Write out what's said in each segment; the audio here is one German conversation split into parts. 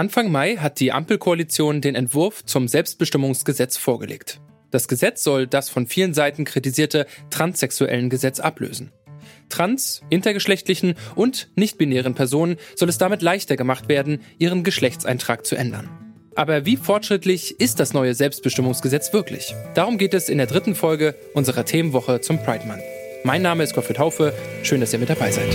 Anfang Mai hat die Ampelkoalition den Entwurf zum Selbstbestimmungsgesetz vorgelegt. Das Gesetz soll das von vielen Seiten kritisierte transsexuellen Gesetz ablösen. Trans, intergeschlechtlichen und nichtbinären Personen soll es damit leichter gemacht werden, ihren Geschlechtseintrag zu ändern. Aber wie fortschrittlich ist das neue Selbstbestimmungsgesetz wirklich? Darum geht es in der dritten Folge unserer Themenwoche zum Pride Month. Mein Name ist Gottfried Haufe. Schön, dass ihr mit dabei seid.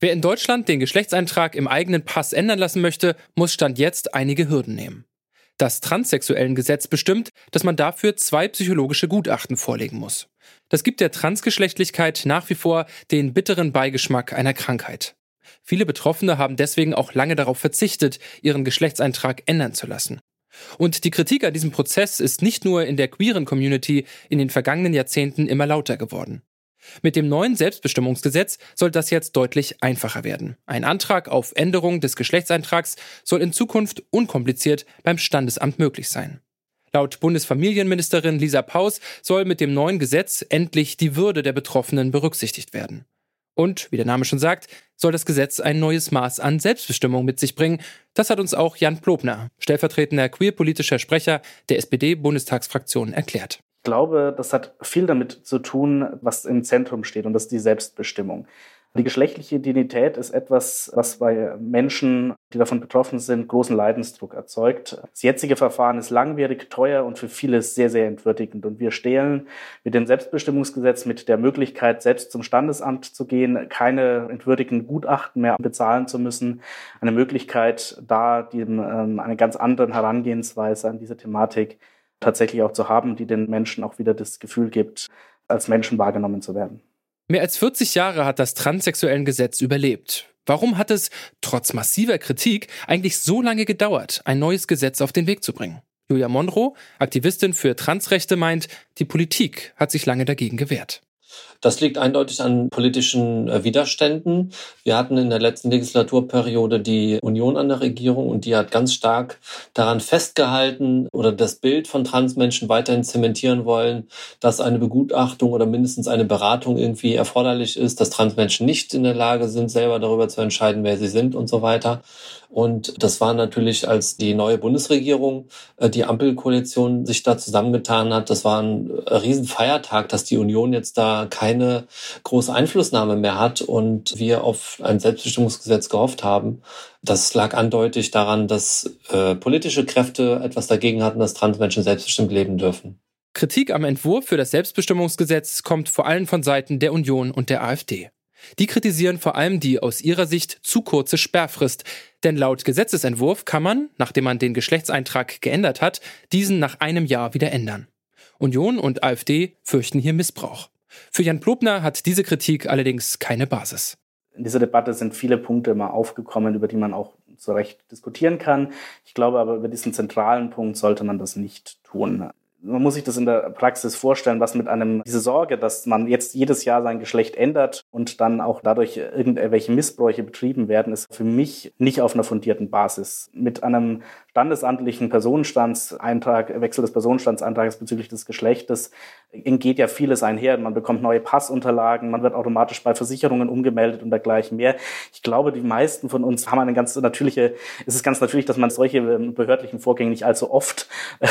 Wer in Deutschland den Geschlechtseintrag im eigenen Pass ändern lassen möchte, muss Stand jetzt einige Hürden nehmen. Das transsexuellen Gesetz bestimmt, dass man dafür zwei psychologische Gutachten vorlegen muss. Das gibt der Transgeschlechtlichkeit nach wie vor den bitteren Beigeschmack einer Krankheit. Viele Betroffene haben deswegen auch lange darauf verzichtet, ihren Geschlechtseintrag ändern zu lassen. Und die Kritik an diesem Prozess ist nicht nur in der queeren Community in den vergangenen Jahrzehnten immer lauter geworden. Mit dem neuen Selbstbestimmungsgesetz soll das jetzt deutlich einfacher werden. Ein Antrag auf Änderung des Geschlechtseintrags soll in Zukunft unkompliziert beim Standesamt möglich sein. Laut Bundesfamilienministerin Lisa Paus soll mit dem neuen Gesetz endlich die Würde der Betroffenen berücksichtigt werden. Und, wie der Name schon sagt, soll das Gesetz ein neues Maß an Selbstbestimmung mit sich bringen. Das hat uns auch Jan Plobner, stellvertretender queerpolitischer Sprecher der SPD-Bundestagsfraktion, erklärt. Ich glaube, das hat viel damit zu tun, was im Zentrum steht, und das ist die Selbstbestimmung. Die geschlechtliche Identität ist etwas, was bei Menschen, die davon betroffen sind, großen Leidensdruck erzeugt. Das jetzige Verfahren ist langwierig, teuer und für viele sehr, sehr entwürdigend. Und wir stehlen mit dem Selbstbestimmungsgesetz mit der Möglichkeit, selbst zum Standesamt zu gehen, keine entwürdigenden Gutachten mehr bezahlen zu müssen, eine Möglichkeit, da dem, ähm, eine ganz andere Herangehensweise an diese Thematik tatsächlich auch zu haben, die den Menschen auch wieder das Gefühl gibt, als Menschen wahrgenommen zu werden. Mehr als 40 Jahre hat das transsexuellen Gesetz überlebt. Warum hat es, trotz massiver Kritik, eigentlich so lange gedauert, ein neues Gesetz auf den Weg zu bringen? Julia Monroe, Aktivistin für Transrechte, meint, die Politik hat sich lange dagegen gewehrt. Das liegt eindeutig an politischen äh, Widerständen. Wir hatten in der letzten Legislaturperiode die Union an der Regierung und die hat ganz stark daran festgehalten oder das Bild von Transmenschen weiterhin zementieren wollen, dass eine Begutachtung oder mindestens eine Beratung irgendwie erforderlich ist, dass Transmenschen nicht in der Lage sind, selber darüber zu entscheiden, wer sie sind und so weiter. Und das war natürlich, als die neue Bundesregierung, äh, die Ampelkoalition sich da zusammengetan hat, das war ein Riesenfeiertag, dass die Union jetzt da keine große Einflussnahme mehr hat und wir auf ein Selbstbestimmungsgesetz gehofft haben. Das lag eindeutig daran, dass äh, politische Kräfte etwas dagegen hatten, dass Transmenschen selbstbestimmt leben dürfen. Kritik am Entwurf für das Selbstbestimmungsgesetz kommt vor allem von Seiten der Union und der AfD. Die kritisieren vor allem die aus ihrer Sicht zu kurze Sperrfrist, denn laut Gesetzesentwurf kann man, nachdem man den Geschlechtseintrag geändert hat, diesen nach einem Jahr wieder ändern. Union und AfD fürchten hier Missbrauch. Für Jan Plobner hat diese Kritik allerdings keine Basis. In dieser Debatte sind viele Punkte immer aufgekommen, über die man auch zu Recht diskutieren kann. Ich glaube aber, über diesen zentralen Punkt sollte man das nicht tun man muss sich das in der Praxis vorstellen, was mit einem, diese Sorge, dass man jetzt jedes Jahr sein Geschlecht ändert und dann auch dadurch irgendwelche Missbräuche betrieben werden, ist für mich nicht auf einer fundierten Basis. Mit einem standesamtlichen Personenstandseintrag, Wechsel des Personenstandsantrags bezüglich des Geschlechtes geht ja vieles einher. Man bekommt neue Passunterlagen, man wird automatisch bei Versicherungen umgemeldet und dergleichen mehr. Ich glaube, die meisten von uns haben eine ganz natürliche, es ist ganz natürlich, dass man solche ähm, behördlichen Vorgänge nicht allzu oft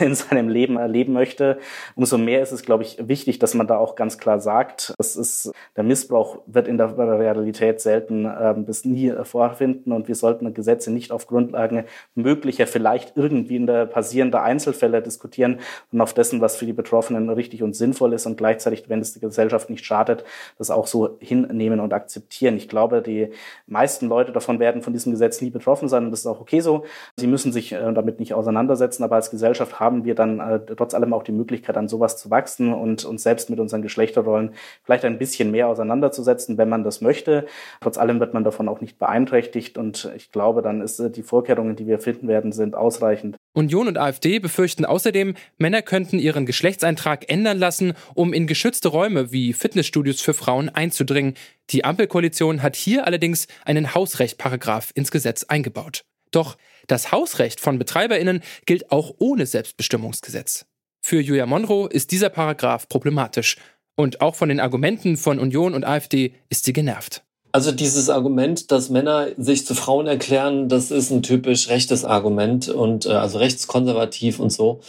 in seinem Leben erleben möchte. Umso mehr ist es, glaube ich, wichtig, dass man da auch ganz klar sagt, das ist, der Missbrauch wird in der Realität selten äh, bis nie vorfinden und wir sollten Gesetze nicht auf Grundlage möglicher, vielleicht irgendwie in der passierende Einzelfälle diskutieren und auf dessen, was für die Betroffenen richtig und sinnvoll ist und gleichzeitig, wenn es der Gesellschaft nicht schadet, das auch so hinnehmen und akzeptieren. Ich glaube, die meisten Leute davon werden von diesem Gesetz nie betroffen sein und das ist auch okay so. Sie müssen sich äh, damit nicht auseinandersetzen, aber als Gesellschaft haben wir dann äh, trotz allem auch die Möglichkeit, an sowas zu wachsen und uns selbst mit unseren Geschlechterrollen vielleicht ein bisschen mehr auseinanderzusetzen, wenn man das möchte. Trotz allem wird man davon auch nicht beeinträchtigt und ich glaube, dann ist äh, die Vorkehrungen, die wir finden werden, sind ausreichend. Union und AfD befürchten außerdem, Männer könnten ihren Geschlechtseintrag ändern lassen, um in geschützte Räume wie Fitnessstudios für Frauen einzudringen. Die Ampelkoalition hat hier allerdings einen Hausrechtparagraf ins Gesetz eingebaut. Doch das Hausrecht von BetreiberInnen gilt auch ohne Selbstbestimmungsgesetz. Für Julia Monroe ist dieser Paragraph problematisch. Und auch von den Argumenten von Union und AfD ist sie genervt. Also dieses Argument, dass Männer sich zu Frauen erklären, das ist ein typisch rechtes Argument und äh, also rechtskonservativ und so.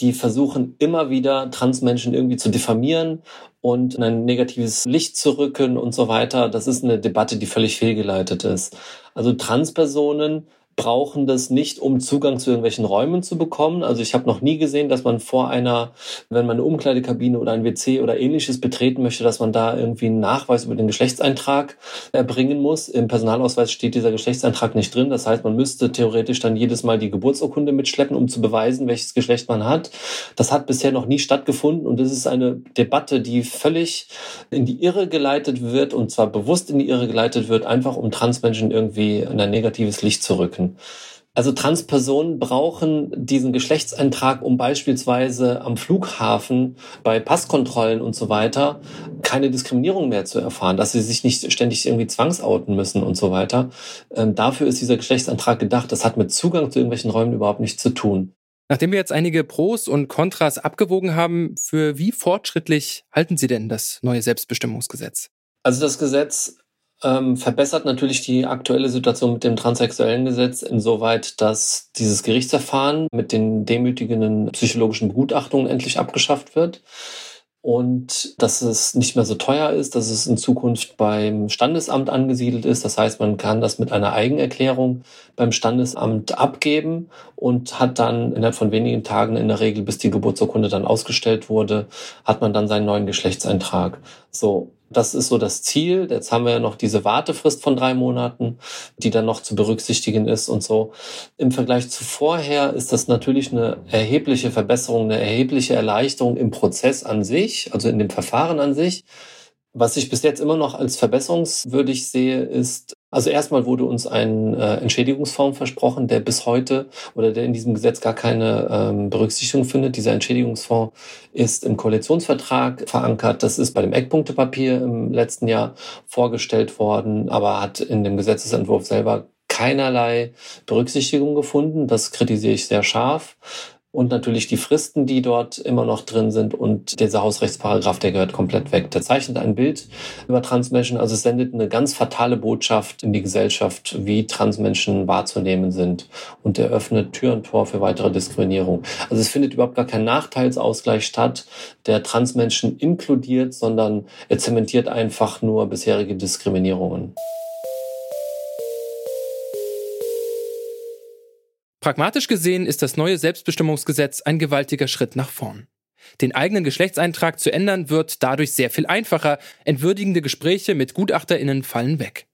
Die versuchen immer wieder Transmenschen irgendwie zu diffamieren und in ein negatives Licht zu rücken und so weiter. Das ist eine Debatte, die völlig fehlgeleitet ist. Also Transpersonen brauchen das nicht, um Zugang zu irgendwelchen Räumen zu bekommen. Also ich habe noch nie gesehen, dass man vor einer, wenn man eine Umkleidekabine oder ein WC oder ähnliches betreten möchte, dass man da irgendwie einen Nachweis über den Geschlechtseintrag erbringen muss. Im Personalausweis steht dieser Geschlechtseintrag nicht drin. Das heißt, man müsste theoretisch dann jedes Mal die Geburtsurkunde mitschleppen, um zu beweisen, welches Geschlecht man hat. Das hat bisher noch nie stattgefunden und das ist eine Debatte, die völlig in die Irre geleitet wird und zwar bewusst in die Irre geleitet wird, einfach um Transmenschen irgendwie in ein negatives Licht zu rücken. Also Transpersonen brauchen diesen Geschlechtseintrag, um beispielsweise am Flughafen bei Passkontrollen und so weiter keine Diskriminierung mehr zu erfahren, dass sie sich nicht ständig irgendwie zwangsouten müssen und so weiter. Ähm, dafür ist dieser Geschlechtseintrag gedacht. Das hat mit Zugang zu irgendwelchen Räumen überhaupt nichts zu tun. Nachdem wir jetzt einige Pros und Kontras abgewogen haben, für wie fortschrittlich halten Sie denn das neue Selbstbestimmungsgesetz? Also das Gesetz ähm, verbessert natürlich die aktuelle Situation mit dem transsexuellen Gesetz insoweit, dass dieses Gerichtsverfahren mit den demütigenden psychologischen Begutachtungen endlich abgeschafft wird und dass es nicht mehr so teuer ist, dass es in Zukunft beim Standesamt angesiedelt ist. Das heißt, man kann das mit einer Eigenerklärung beim Standesamt abgeben und hat dann innerhalb von wenigen Tagen in der Regel, bis die Geburtsurkunde dann ausgestellt wurde, hat man dann seinen neuen Geschlechtseintrag. So. Das ist so das Ziel. Jetzt haben wir ja noch diese Wartefrist von drei Monaten, die dann noch zu berücksichtigen ist und so. Im Vergleich zu vorher ist das natürlich eine erhebliche Verbesserung, eine erhebliche Erleichterung im Prozess an sich, also in dem Verfahren an sich. Was ich bis jetzt immer noch als verbesserungswürdig sehe, ist, also erstmal wurde uns ein äh, Entschädigungsfonds versprochen, der bis heute oder der in diesem Gesetz gar keine ähm, Berücksichtigung findet. Dieser Entschädigungsfonds ist im Koalitionsvertrag verankert. Das ist bei dem Eckpunktepapier im letzten Jahr vorgestellt worden, aber hat in dem Gesetzesentwurf selber keinerlei Berücksichtigung gefunden. Das kritisiere ich sehr scharf und natürlich die Fristen, die dort immer noch drin sind und dieser Hausrechtsparagraf, der gehört komplett weg. Der zeichnet ein Bild über Transmenschen, also es sendet eine ganz fatale Botschaft in die Gesellschaft, wie Transmenschen wahrzunehmen sind und er öffnet Tür und Tor für weitere Diskriminierung. Also es findet überhaupt gar kein Nachteilsausgleich statt, der Transmenschen inkludiert, sondern er zementiert einfach nur bisherige Diskriminierungen. Pragmatisch gesehen ist das neue Selbstbestimmungsgesetz ein gewaltiger Schritt nach vorn. Den eigenen Geschlechtseintrag zu ändern wird dadurch sehr viel einfacher. Entwürdigende Gespräche mit GutachterInnen fallen weg.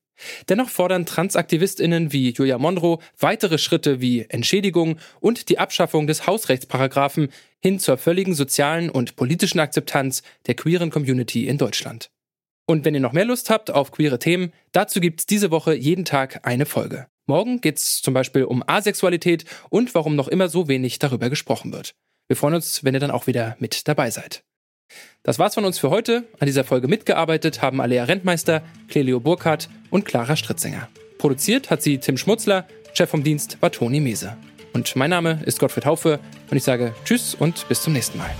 Dennoch fordern TransaktivistInnen wie Julia Monroe weitere Schritte wie Entschädigung und die Abschaffung des Hausrechtsparagraphen hin zur völligen sozialen und politischen Akzeptanz der queeren Community in Deutschland. Und wenn ihr noch mehr Lust habt auf queere Themen, dazu gibt's diese Woche jeden Tag eine Folge. Morgen geht es zum Beispiel um Asexualität und warum noch immer so wenig darüber gesprochen wird. Wir freuen uns, wenn ihr dann auch wieder mit dabei seid. Das war's von uns für heute. An dieser Folge mitgearbeitet haben Alea Rentmeister, Clelio Burkhardt und Clara Stritzinger. Produziert hat sie Tim Schmutzler, Chef vom Dienst war Toni Mese. Und mein Name ist Gottfried Haufe und ich sage Tschüss und bis zum nächsten Mal.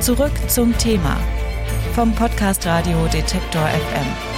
Zurück zum Thema vom Podcast Radio Detektor FM.